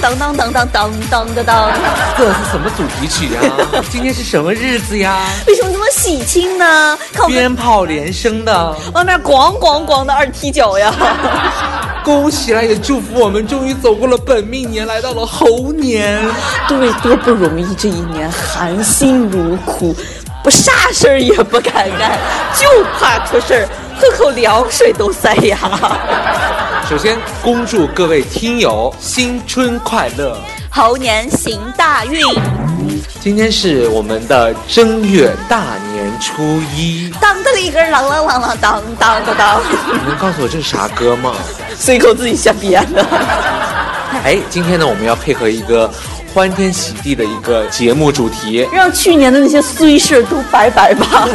当当当当当当当当这是什么主题曲呀？今天是什么日子呀？为什么这么喜庆呢？靠鞭炮连声的，外面咣咣咣的二踢脚呀！恭喜啦！也祝福我们终于走过了本命年，来到了猴年。对，多不容易，这一年含辛茹苦，不啥事儿也不敢干，就怕出事儿，喝口凉水都塞牙。首先，恭祝各位听友新春快乐，猴年行大运。今天是我们的正月大年初一。当当里个啷啷啷啷当当当当，你能告诉我这是啥歌吗？随口自己瞎编的。哎，今天呢，我们要配合一个欢天喜地的一个节目主题，让去年的那些衰事都拜拜吧。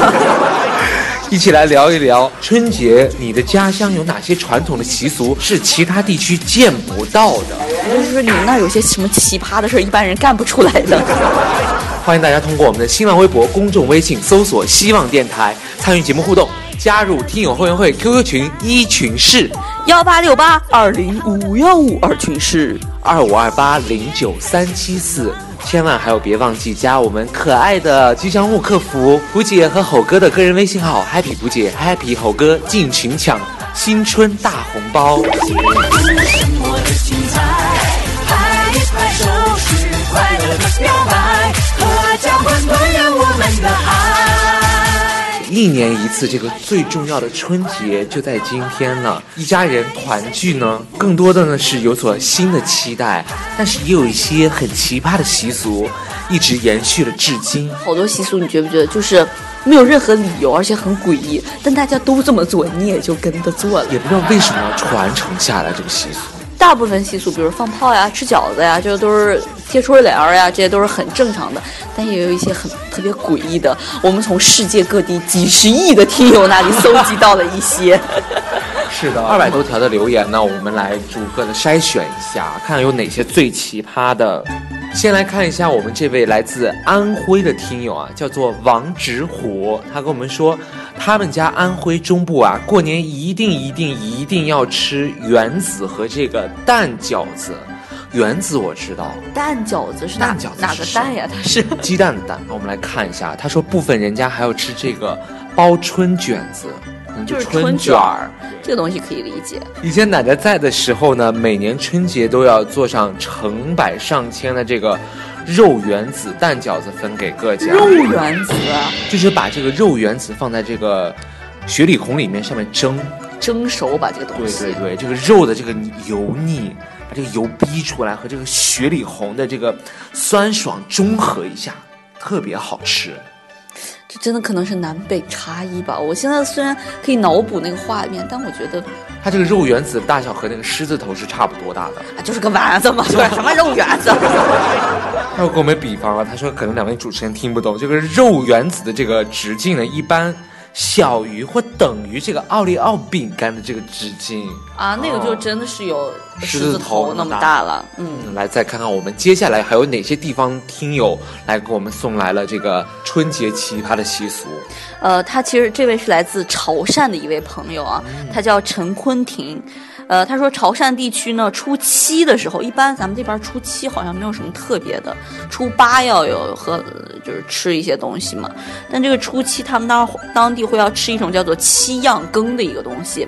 一起来聊一聊春节，你的家乡有哪些传统的习俗是其他地区见不到的？也就是说，你们那儿有些什么奇葩的事儿，一般人干不出来的。欢迎大家通过我们的新浪微博、公众微信搜索“希望电台”参与节目互动，加入听友后援会 QQ 群一群室幺八六八二零五幺五二群是。二五二八零九三七四。千万还有别忘记加我们可爱的吉祥物客服胡姐和吼哥的个人微信号 Happy 胡姐 Happy 吼哥进群抢新春大红包。一年一次，这个最重要的春节就在今天了。一家人团聚呢，更多的呢是有所新的期待，但是也有一些很奇葩的习俗，一直延续了至今。好多习俗，你觉不觉得就是没有任何理由，而且很诡异，但大家都这么做，你也就跟着做了。也不知道为什么要传承下来这个习俗。大部分习俗，比如放炮呀、吃饺子呀，这都是贴春联儿呀，这些都是很正常的。但也有一些很特别诡异的，我们从世界各地几十亿的听友那里搜集到了一些。是的，二百多条的留言呢，我们来逐个的筛选一下，看看有哪些最奇葩的。先来看一下我们这位来自安徽的听友啊，叫做王直虎，他跟我们说，他们家安徽中部啊，过年一定一定一定要吃圆子和这个蛋饺子。圆子我知道，蛋饺子是哪蛋饺子哪个蛋呀？它是鸡蛋的蛋。我们来看一下，他说部分人家还要吃这个包春卷子，嗯就是春春卷儿儿。这个东西可以理解。以前奶奶在的时候呢，每年春节都要做上成百上千的这个肉圆子蛋饺子分给各家，肉圆子啊就是把这个肉圆子放在这个雪里红里面上面蒸，蒸熟把这个东西对西。对对，这个肉的这个油腻，把这个油逼出来和这个雪里红的这个酸爽中和一下，特别好吃。这真的可能是南北差异吧。我现在虽然可以脑补那个画面，但我觉得它这个肉圆子的大小和那个狮子头是差不多大的。啊，就是个丸子嘛，就是什么肉圆子。他又给我们比方了，他说可能两位主持人听不懂，这个肉圆子的这个直径呢，一般小于或等于这个奥利奥饼干的这个直径。啊，那个就真的是有狮狮子子头那么大大了。嗯，嗯，来再看看我们接下来还有哪些地方听友来给我们送来了这个春节奇葩的习俗。呃，他其实这位是来自潮汕的一位朋友啊，他叫陈坤婷。呃，他说潮汕地区呢，初七的时候，一般咱们这边初七好像没有什么特别的，初八要有和就是吃一些东西嘛。但这个初七，他们当当地会要吃一种叫做七样羹的一个东西。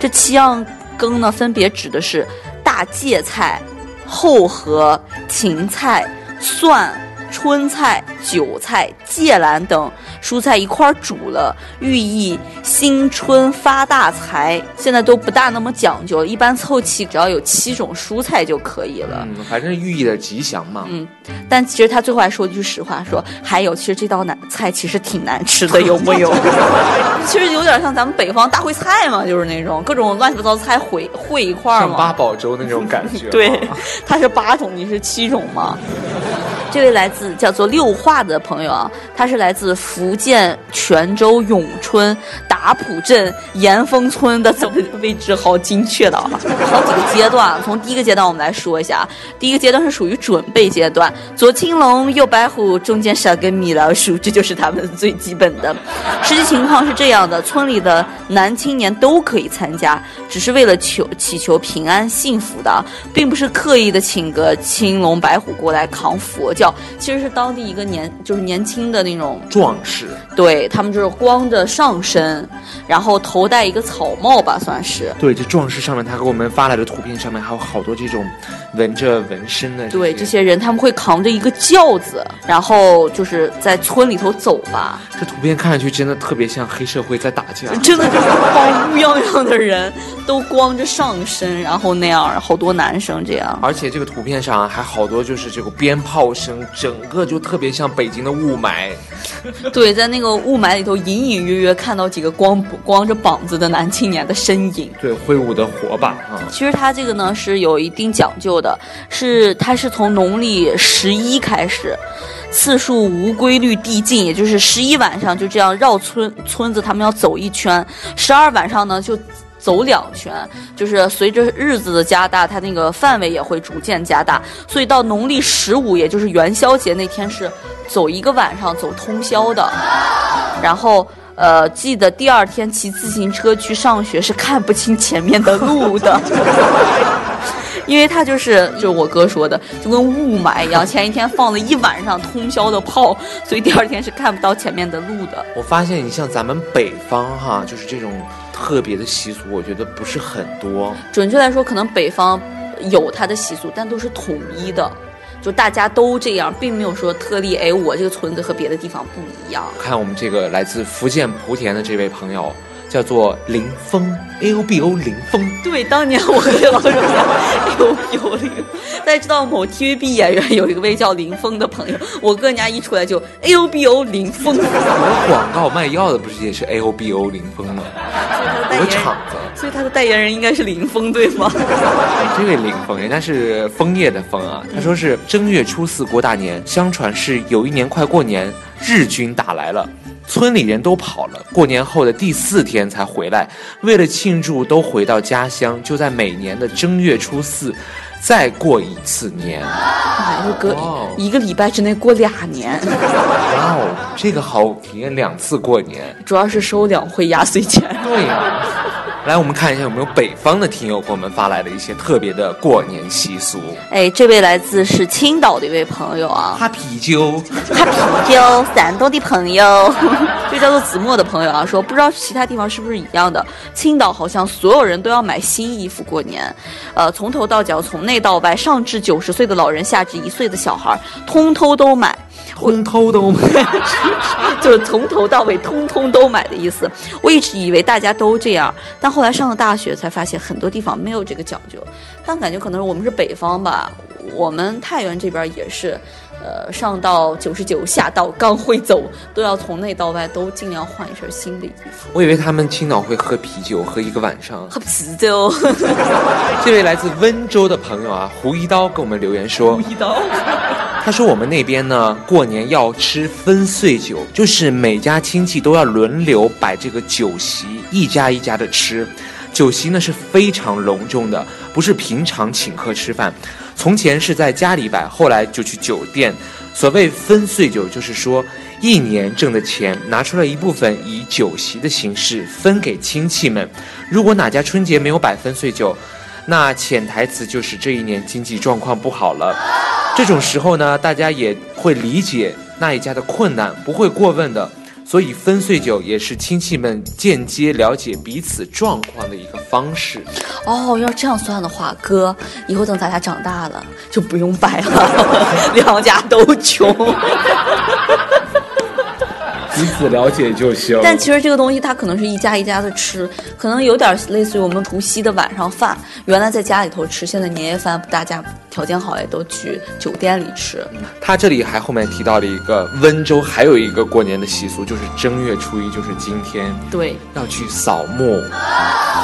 这七样羹呢，分别指的是大芥菜、厚荷、芹菜、蒜、春菜、韭菜、芥兰等蔬菜一块儿煮了，寓意新春发大财。现在都不大那么讲究，一般凑齐只要有七种蔬菜就可以了。嗯，反正寓意的吉祥嘛。嗯，但其实他最后还说一句实话，说还有，其实这道难菜其实挺难吃的，有木有？其实有点像咱们北方大烩菜嘛，就是那种各种乱七八糟的菜烩烩一块儿像八。宝粥那种感觉。对，它是八种，你是七种吗？这位来自叫做六化的朋友啊，他是来自福建泉州永春打浦镇岩峰村的，怎么位置好精确的啊！好几个阶段，从第一个阶段我们来说一下，第一个阶段是属于准备阶段，左青龙右白虎，中间少个米老鼠，这就是他们最基本的。实际情况是这样的，村里的男青年都可以参加，只是为了求祈求平安幸福的，并不是刻意的请个青龙白虎过来扛佛教，其实是当地一个年就是年轻的那种壮士，对他们就是光着上身，然后头戴一个草帽吧，算是。对，这壮士上面他给我们发来的图片上面还有好多这种纹着纹身的。对这些人，他们会扛着一个轿子，然后就是在村里头走吧。这图片看上去真的特别像黑社会在打架。真的就是帮乌泱泱的人都光着上身，然后那样，好多男生这样。而且这个图片上还好多就是这个鞭炮声，整个就特别像北京的雾霾。对，在那个雾霾里头，隐隐约约看到几个光光着膀子的男青年的身影。对，挥舞的火把啊！其实它这个呢是有一定讲究的，是它是从农历十一开始，次数无规律递进，也就是十一晚上就这样绕村村子，他们要走一圈，十二晚上呢就。走两圈，就是随着日子的加大，它那个范围也会逐渐加大。所以到农历十五，也就是元宵节那天，是走一个晚上，走通宵的。然后，呃，记得第二天骑自行车去上学是看不清前面的路的。因为他就是就是我哥说的，就跟雾霾一样，前一天放了一晚上通宵的炮，所以第二天是看不到前面的路的。我发现你像咱们北方哈，就是这种特别的习俗，我觉得不是很多。准确来说，可能北方有它的习俗，但都是统一的，就大家都这样，并没有说特例。哎，我这个村子和别的地方不一样。看我们这个来自福建莆田的这位朋友，叫做林峰 A O B O 林峰。对，当年我和这老师一样，有有林。大家知道某 TVB 演员有一位叫林峰的朋友，我哥人家一出来就 A O B O 林峰，有广告卖药的不是也是 A O B O 林峰吗？有厂子。所以他的代言人应该是林峰，对吗？这位林峰，人家是枫叶的枫啊。他说是正月初四过大年，相传是有一年快过年，日军打来了。村里人都跑了，过年后的第四天才回来。为了庆祝，都回到家乡，就在每年的正月初四，再过一次年。哎，就隔一个礼拜之内过俩年，哇哦，这个好体验两次过年。主要是收两回压岁钱。对呀、来我们看一下有没有北方的听友给我们发来的一些特别的过年习俗。哎，这位来自是青岛的一位朋友啊，哈啤酒，哈啤酒山东的朋友，这叫做子墨的朋友啊，说不知道其他地方是不是一样的，青岛好像所有人都要买新衣服过年，呃，从头到脚，从内到外，上至九十岁的老人，下至一岁的小孩，通通都买。通偷都买。就是从头到尾通通都买的意思。我一直以为大家都这样，但后来上了大学才发现很多地方没有这个讲究。但感觉可能是我们是北方吧，我们太原这边也是，呃，上到九十九，下到刚会走，都要从内到外都尽量换一身新的衣服。我以为他们青岛会喝啤酒，喝一个晚上。喝啤酒，这位来自温州的朋友啊，胡一刀给我们留言说，胡一刀。他说我们那边呢，过年要吃分岁酒，就是每家亲戚都要轮流摆这个酒席，一家一家的吃。酒席呢是非常隆重的，不是平常请客吃饭。从前是在家里摆，后来就去酒店。所谓分岁酒，就是说一年挣的钱拿出来一部分，以酒席的形式分给亲戚们。如果哪家春节没有摆分岁酒，那潜台词就是这一年经济状况不好了。这种时候呢，大家也会理解那一家的困难，不会过问的。所以分岁酒也是亲戚们间接了解彼此状况的一个方式。哦，要这样算的话，哥，以后等咱俩长大了就不用摆了，两家都穷。彼此了解就行。但其实这个东西它可能是一家一家的吃，可能有点类似于我们除夕的晚上饭，原来在家里头吃，现在年夜饭大家条件好也都去酒店里吃。他这里还后面提到了一个温州还有一个过年的习俗，就是正月初一，就是今天对，要去扫墓。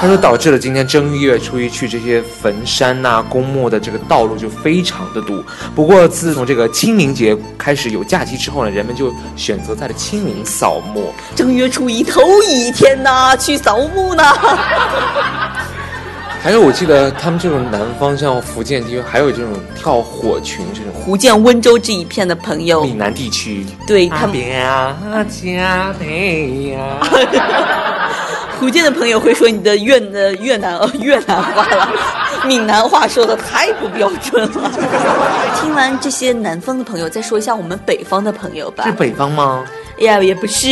他说导致了今天正月初一去这些坟山呐、公墓的这个道路就非常的堵。不过自从这个清明节开始有假期之后呢，人们就选择在了清明扫墓。正月初一头一天呐，去扫墓呢。还有我记得他们这种南方像福建地区，还有这种跳火群这种。福建温州这一片的朋友，闽南地区，对他们啊家妹呀。福建的朋友会说你的越呃越南呃越南话了，闽南话说的太不标准了。听完这些南方的朋友，再说一下我们北方的朋友吧是。北方吗？哎呀，也不是，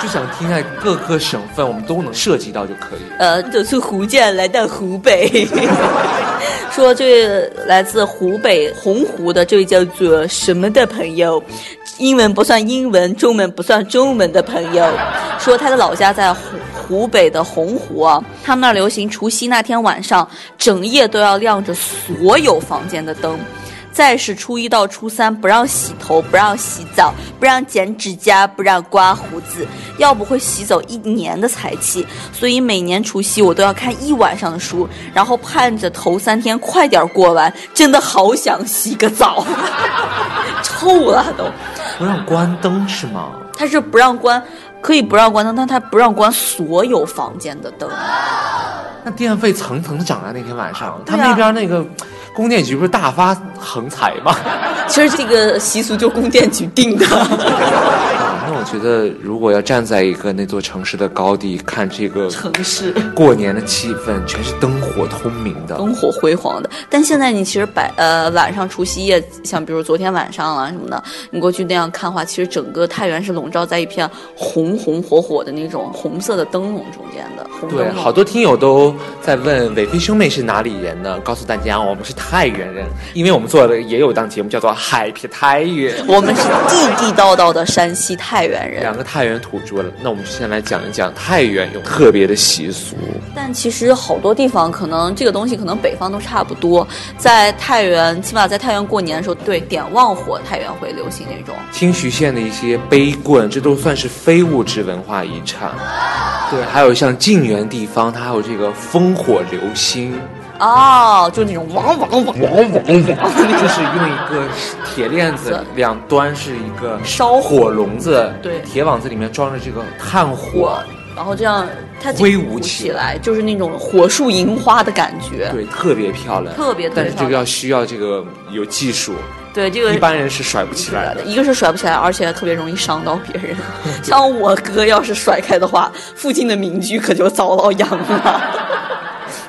就想听一下各个省份，我们都能涉及到就可以。呃，走出福建来到湖北，说这位来自湖北洪湖的这位叫做什么的朋友，英文不算英文，中文不算中文的朋友，说他的老家在湖湖北的洪湖啊，他们那儿流行除夕那天晚上整夜都要亮着所有房间的灯。再是初一到初三不让洗头，不让洗澡，不让剪指甲，不让刮胡子，要不会洗走一年的财气。所以每年除夕我都要看一晚上的书，然后盼着头三天快点过完，真的好想洗个澡，臭了都。不让关灯是吗？他是不让关，可以不让关灯，但他不让关所有房间的灯。那电费层层的涨啊！那天晚上，他那边那个供电局不是大发横财吗？其实这个习俗就供电局定的。啊那我觉得，如果要站在一个那座城市的高地看这个城市过年的气氛，全是灯火通明的。灯火辉煌的。但现在你其实白呃晚上除夕夜，像比如昨天晚上啊什么的，你过去那样看的话，其实整个太原是笼罩在一片红红火火的那种红色的灯笼中间的。红对，好多听友都在问伟飞兄妹是哪里人呢？告诉大家，我们是太原人，因为我们做的也有档节目叫做《海皮太原》，我们是地地道道的山西太原人两。个太原土著了。那我们就先来讲一讲太原有特别的习俗。但其实好多地方可能这个东西可能北方都差不多，在太原，起码在太原过年的时候，对点旺火，太原会流行那种。清徐县的一些碑棍，这都算是非物质文化遗产。对，还有像晋源地方，它还有这个烽火流星，哦，就那种汪汪汪汪汪汪，就是用一个铁链子，两端是一个烧火笼子，对铁网子里面装着这个炭火，，然后这样它挥舞起来就是那种火树银花的感觉。对，特别漂亮，特别特别但是这个要需要这个有技术，对，这个一般人是甩不起来的。一个是甩不起来，而且特别容易伤到别人。像我哥要是甩开的话，附近的民居可就遭到殃了。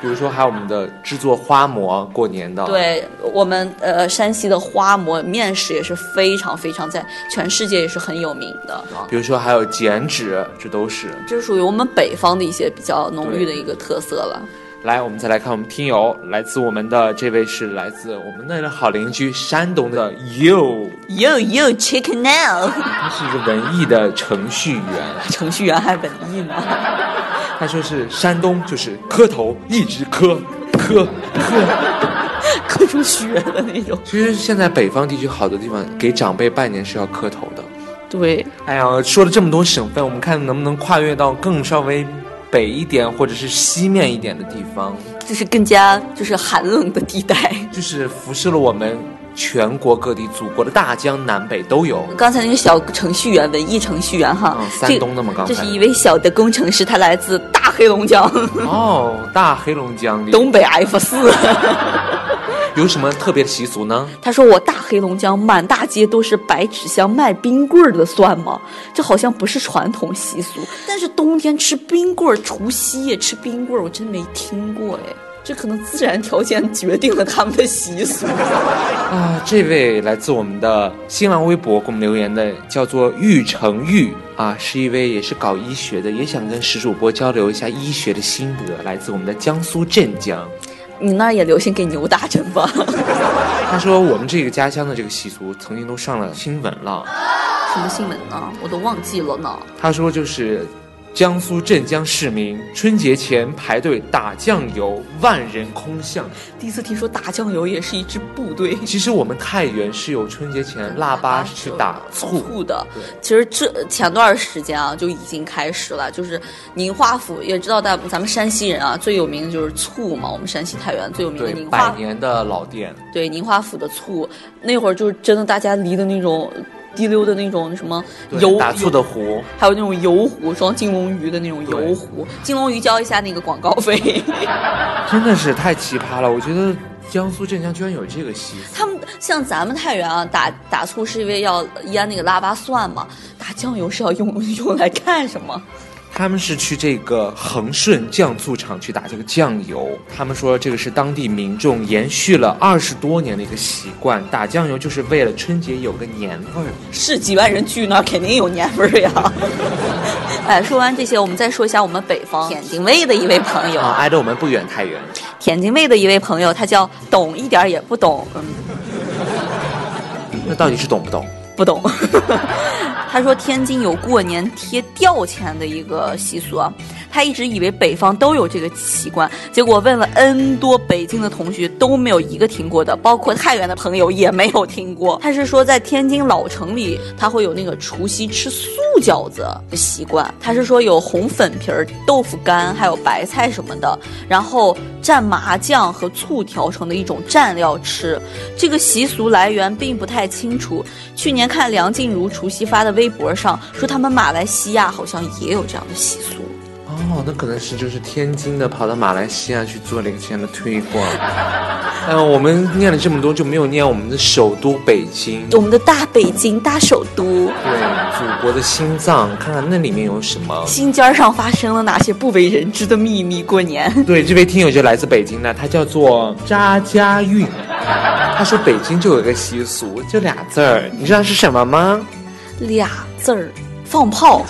比如说，还有我们的制作花馍，过年的，，对我们呃山西的花馍面食也是非常非常在全世界也是很有名的啊。比如说还有剪纸，这都是。这是属于我们北方的一些比较浓郁的一个特色了。来，我们再来看我们听友，来自我们的这位是来自我们那的好邻居山东的 You，You You chicken now，他是一个文艺的程序员。程序员还文艺呢。他说是山东就是磕头一直磕磕磕。磕出血的那种。其实现在北方地区好多地方给长辈拜年是要磕头的。对，哎呀，说了这么多省份，我们看能不能跨越到更稍微北一点或者是西面一点的地方，就是更加就是寒冷的地带。就是辐射了我们全国各地祖国的大江南北都有。刚才那个小程序员，文艺程序员哈，嗯山东的吗刚才这是一位小的工程师，他来自大黑龙江，哦，大黑龙江的东北 F 四。有什么特别的习俗呢？他说：“我大黑龙江满大街都是白纸箱卖冰棍儿的，算吗？这好像不是传统习俗。但是冬天吃冰棍儿，除夕夜吃冰棍儿，我真没听过哎。这可能自然条件决定了他们的习俗。啊，这位来自我们的新浪微博给我们留言的叫做玉成玉啊，是一位也是搞医学的，也想跟石主播交流一下医学的心得，来自我们的江苏镇江。你那儿也流行给牛打针吧？他说我们这个家乡的这个习俗曾经都上了新闻了。什么新闻呢？我都忘记了呢。他说就是江苏镇江市民春节前排队打酱油，万人空巷。第一次听说打酱油也是一支部队。其实我们太原是有春节前腊八去打醋。醋的，其实这前段时间啊就已经开始了，就是宁化府也知道咱咱们山西人啊最有名的就是醋嘛，我们山西太原最有名的，宁化百年的老店。对宁化府的醋，那会儿就是真的大家离的那种滴溜的那种什么油打醋的壶，还有那种油壶装金龙鱼的那种油壶，金龙鱼交一下那个广告费。真的是太奇葩了。我觉得江苏镇江居然有这个习俗。他们像咱们太原啊，打打醋是因为要腌那个腊八蒜嘛，打酱油是要用 用来干什么？他们是去这个恒顺酱醋厂去打这个酱油。他们说这个是当地民众延续了二十多年的一个习惯，打酱油就是为了春节有个年味儿。是几万人聚那儿，肯定有年味儿呀。哎，说完这些，我们再说一下我们北方 天津卫的一位朋友啊，挨着我们不远太原。天津卫的一位朋友，他叫懂一点也不懂，嗯，那到底是懂不懂？不懂。他说天津有过年贴吊钱的一个习俗，他一直以为北方都有这个习惯，结果问了 N 多北京的同学都没有一个听过的，包括太原的朋友也没有听过。他是说在天津老城里，他会有那个除夕吃素饺子的习惯。他是说有红粉皮儿、豆腐干，还有白菜什么的，然后蘸麻酱和醋调成的一种蘸料吃。这个习俗来源并不太清楚。去年看梁静茹除夕发的微博上说，他们马来西亚好像也有这样的习俗。哦，那可能是就是天津的跑到马来西亚去做了一个这样的推广。嗯、我们念了这么多，就没有念我们的首都北京。我们的大北京大首都，对，祖国的心脏，看看那里面有什么。心尖儿上发生了哪些不为人知的秘密？过年，对，这位听友就来自北京的，他叫做扎家韵。他说北京就有一个习俗，就俩字儿，你知道是什么吗？俩字儿，放炮。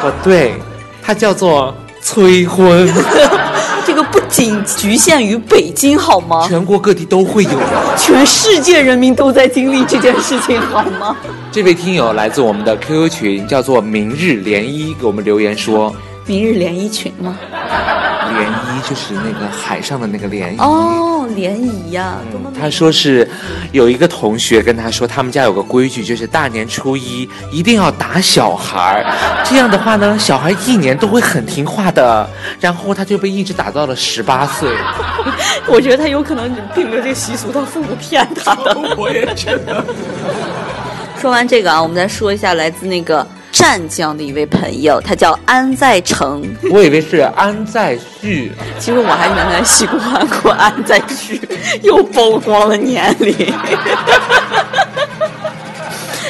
不对，它叫做催婚，这个不仅局限于北京好吗？全国各地都会有的。全世界人民都在经历这件事情好吗？这位听友来自我们的 QQ 群，叫做明日涟漪，给我们留言说，明日涟漪群吗？涟漪就是那个海上的那个涟漪。哦，涟漪呀，他说是有一个同学跟他说，他们家有个规矩，就是大年初一一定要打小孩儿，这样的话呢，小孩一年都会很听话的。然后他就被一直打到了十八岁。我觉得他有可能并没有这个习俗，他父母骗他 的。我也觉得。说完这个啊，我们再说一下来自那个湛江的一位朋友，他叫安在成。我以为是安在旭，其实我还原来喜欢过安在旭，又曝光了年龄。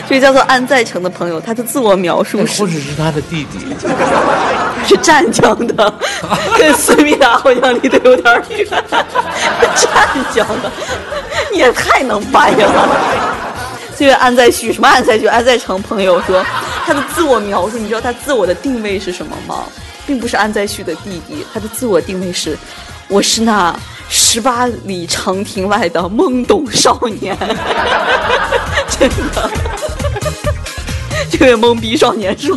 这个叫做安在成的朋友，他的自我描述是或者是他的弟弟。是湛江的，跟思密达好像离得有点远。湛江的，你也太能掰了。这位安在旭，什么安在旭？安在成朋友说，他的自我描述，你知道他自我的定位是什么吗？并不是安在旭的弟弟，他的自我定位是，我是那十八里长亭外的懵懂少年。真的，这位懵逼少年 说。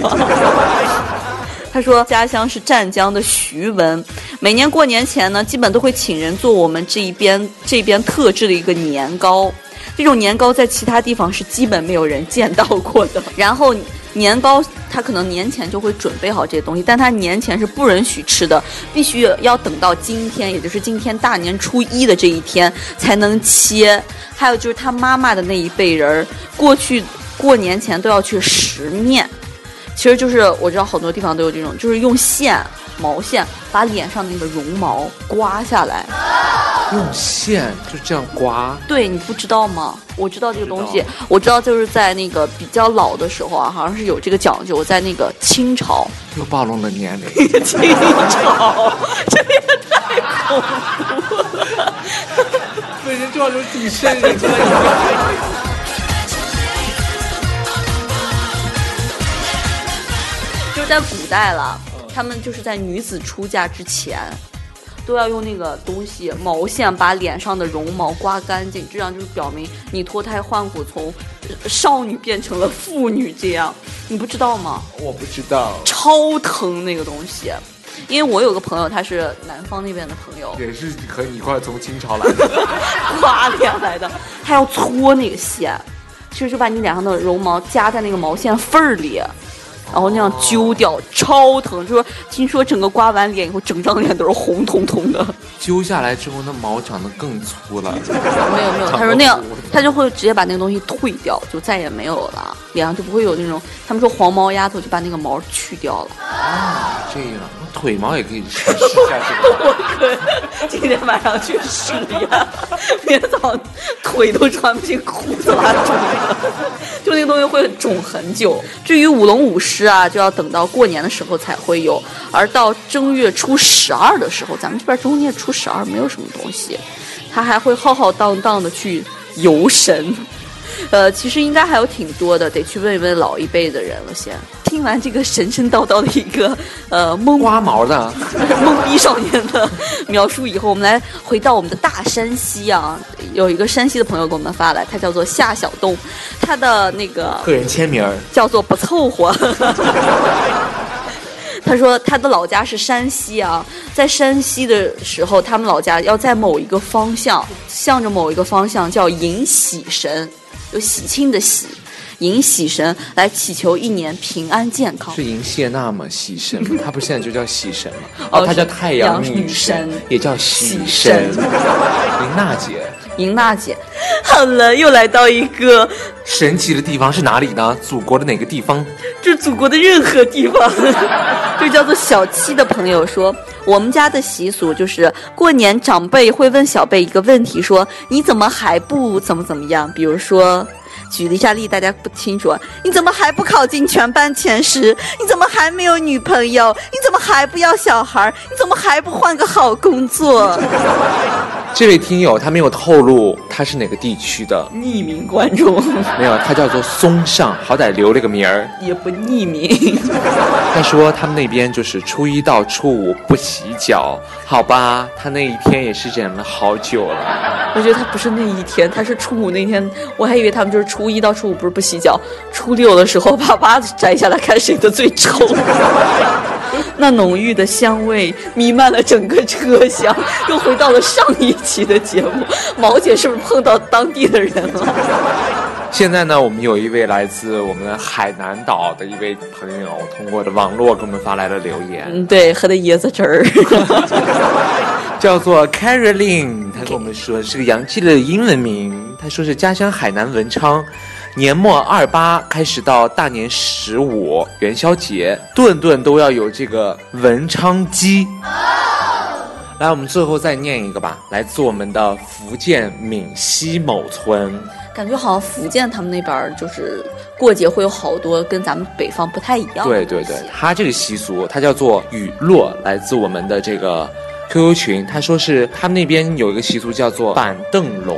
他说家乡是湛江的徐闻，每年过年前呢，基本都会请人做我们这一边这边特制的一个年糕。这种年糕在其他地方是基本没有人见到过的。然后年糕他可能年前就会准备好这些东西，但他年前是不允许吃的，必须要等到今天，也就是今天大年初一的这一天才能切。还有就是他妈妈的那一辈人，过去过年前都要去食面。其实就是我知道好多地方都有这种，就是用线毛线把脸上那个绒毛刮下来。用线就这样刮，对，你不知道吗？我知道这个东西，我知道就是在那个比较老的时候啊，好像是有这个讲究，在那个清朝。又暴露了年龄。清朝，这也太恐怖就要留挺身，人了就是在古代了，他们就是在女子出嫁之前，都要用那个东西毛线把脸上的绒毛刮干净，这样就是表明你脱胎换骨，从呃少女变成了妇女。这样你不知道吗？我不知道，超疼那个东西，因为我有个朋友，他是南方那边的朋友，也是和你一块从清朝来的。刮脸来的，他要搓那个线，其实就把你脸上的绒毛夹在那个毛线缝儿里，然后那样揪掉，超疼。就说听说整个刮完脸以后，整张脸都是红彤彤的。揪下来之后，那毛长得更粗了。没有没有，他说那样他就会直接把那个东西退掉，就再也没有了，脸上就不会有那种他们说黄毛丫头就把那个毛去掉了。啊这样，那腿毛也可以试试下这个。我可今天晚上去试验，明天早上腿都穿不进裤子了，就那个东西会肿很久。至于舞龙舞狮啊，就要等到过年的时候才会有，而到正月初十二的时候，咱们这边正月初十二没有什么东西，他还会浩浩荡荡的去游神。呃，其实应该还有挺多的，得去问一问老一辈的人了先。听完这个神神叨叨的一个呃懵瓜毛的，懵逼少年的描述以后，我们来回到我们的大山西啊，有一个山西的朋友给我们发来，他叫做夏小东，他的那个个人签名。叫做不凑合。他说他的老家是山西啊，在山西的时候，他们老家要在某一个方向，向着某一个方向叫迎喜神，有喜庆的喜，迎喜神来祈求一年平安健康是。迎谢娜吗？喜神吗？她不是现在就叫喜神吗？哦哦，她叫太阳女神，也叫喜喜神。迎娜姐，迎娜姐，好了，又来到一个神奇的地方是哪里呢？祖国的哪个地方？这祖国的任何地方。就叫做小七的朋友说，我们家的习俗就是过年长辈会问小辈一个问题，说你怎么还不怎么怎么样？比如说。举了一下例，大家不清楚。你怎么还不考进全班前十？你怎么还没有女朋友？你怎么还不要小孩？你怎么还不换个好工作？这位听友他没有透露他是哪个地区的，匿名观众没有，他叫做松上，好歹留了个名儿。也不匿名。他说他们那边就是初一到初五不洗脚，好吧，他那一天也是忍了好久了。我觉得他不是那一天，他是初五那天，我还以为他们就是初一到初五不是不洗脚，初六的时候把袜子摘下来看谁的最臭。那浓郁的香味弥漫了整个车厢，又回到了上一期的节目。毛姐是不是碰到当地的人了？现在呢，我们有一位来自我们海南岛的一位朋友，通过的网络给我们发来了留言，嗯，对，喝的椰子汁儿。叫做 Caroline，他跟我们说是个洋气的英文名，他说是家乡海南文昌。年末二八开始到大年十五元宵节，顿顿都要有这个文昌鸡。来，我们最后再念一个吧，来自我们的福建闽西某村。感觉好像福建他们那边儿就是过节会有好多跟咱们北方不太一样对对对，它这个习俗它叫做雨落，来自我们的这个 QQ 群。他说是他们那边有一个习俗叫做板凳龙，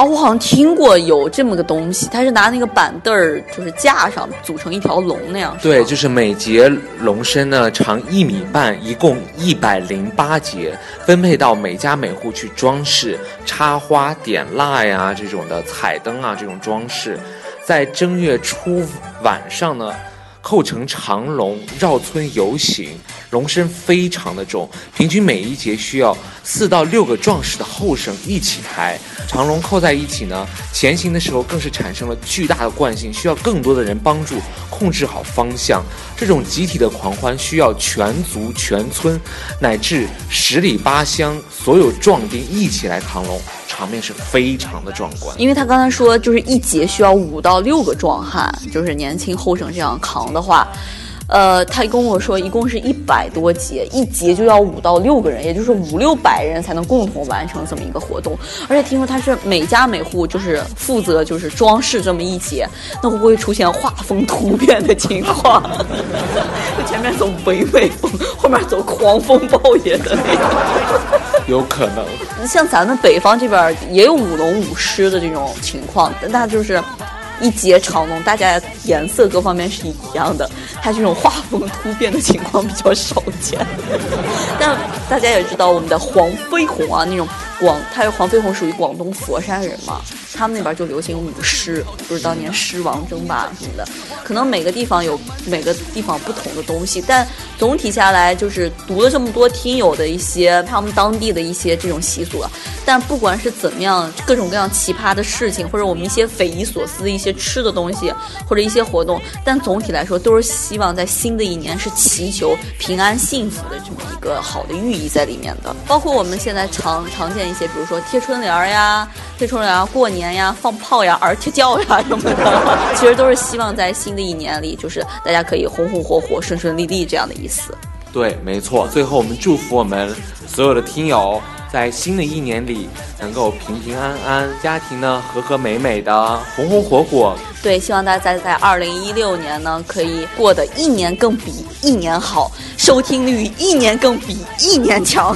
哦，我好像听过有这么个东西，它是拿那个板凳儿就是架上组成一条龙那样。对，就是每节龙身呢长一米半，一共一百零八节，分配到每家每户去装饰、插花、点蜡呀这种的彩灯啊这种装饰，在正月初晚上呢。扣成长龙绕村游行，龙身非常的重，平均每一节需要四到六个壮士的后绳一起抬。长龙扣在一起呢，前行的时候更是产生了巨大的惯性，需要更多的人帮助控制好方向。这种集体的狂欢需要全族、全村乃至十里八乡所有壮丁一起来扛龙，场面是非常的壮观。因为他刚才说，就是一节需要五到六个壮汉，就是年轻后生这样扛的话，呃，他跟我说，一共是一百多节，一节就要五到六个人，也就是五六百人才能共同完成这么一个活动。而且听说他是每家每户就是负责就是装饰这么一节，那会不会出现画风突变的情况？就前面走唯美风，后面走狂风暴雨的那种。有可能。像咱们北方这边也有舞龙舞狮的这种情况，但它就是一节长龙，大家颜色各方面是一样的，它这种画风突变的情况比较少见。但大家也知道，我们的黄飞鸿啊，那种广，他黄飞鸿属于广东佛山人嘛，他们那边就流行舞狮，就是当年狮王争霸什么的。可能每个地方有每个地方不同的东西，但总体下来就是读了这么多听友的一些他们当地的一些这种习俗啊。但不管是怎么样，各种各样奇葩的事情，或者我们一些匪夷所思的一些吃的东西，或者一些活动，但总体来说都是希望在新的一年是祈求平安幸福的这么一个好的寓意在里面的。包括我们现在常常见一些，比如说贴春联呀、贴春联儿、过年呀、放炮呀、儿贴叫呀什么的，其实都是希望在新的一年里，就是大家可以红红火火、顺顺利利这样的意思。对，没错。最后，我们祝福我们所有的听友，在新的一年里能够平平安安，家庭呢和和美美的，红红火火。对，希望大家在二零一六年呢，可以过得一年更比一年好，收听率一年更比一年强。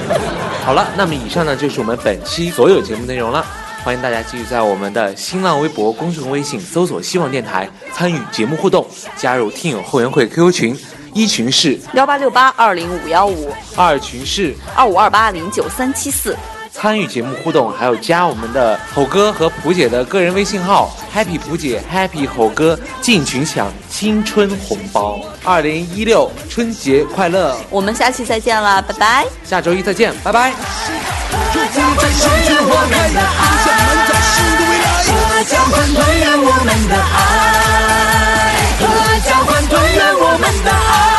好了，那么以上呢就是我们本期所有节目内容了。欢迎大家继续在我们的新浪微博、公众微信搜索“希望电台”，参与节目互动，加入听友后援会 QQ 群，一群是幺八六八二零五幺五二群是二五二八零九三七四。参与节目互动，还有加我们的吼哥和普姐的个人微信号，Happy 普姐，Happy 吼哥，进群抢青春红包。二零一六春节快乐！我们下期再见了，拜拜。下周一再见，拜拜。我们的爱，合家欢团圆我们的爱。the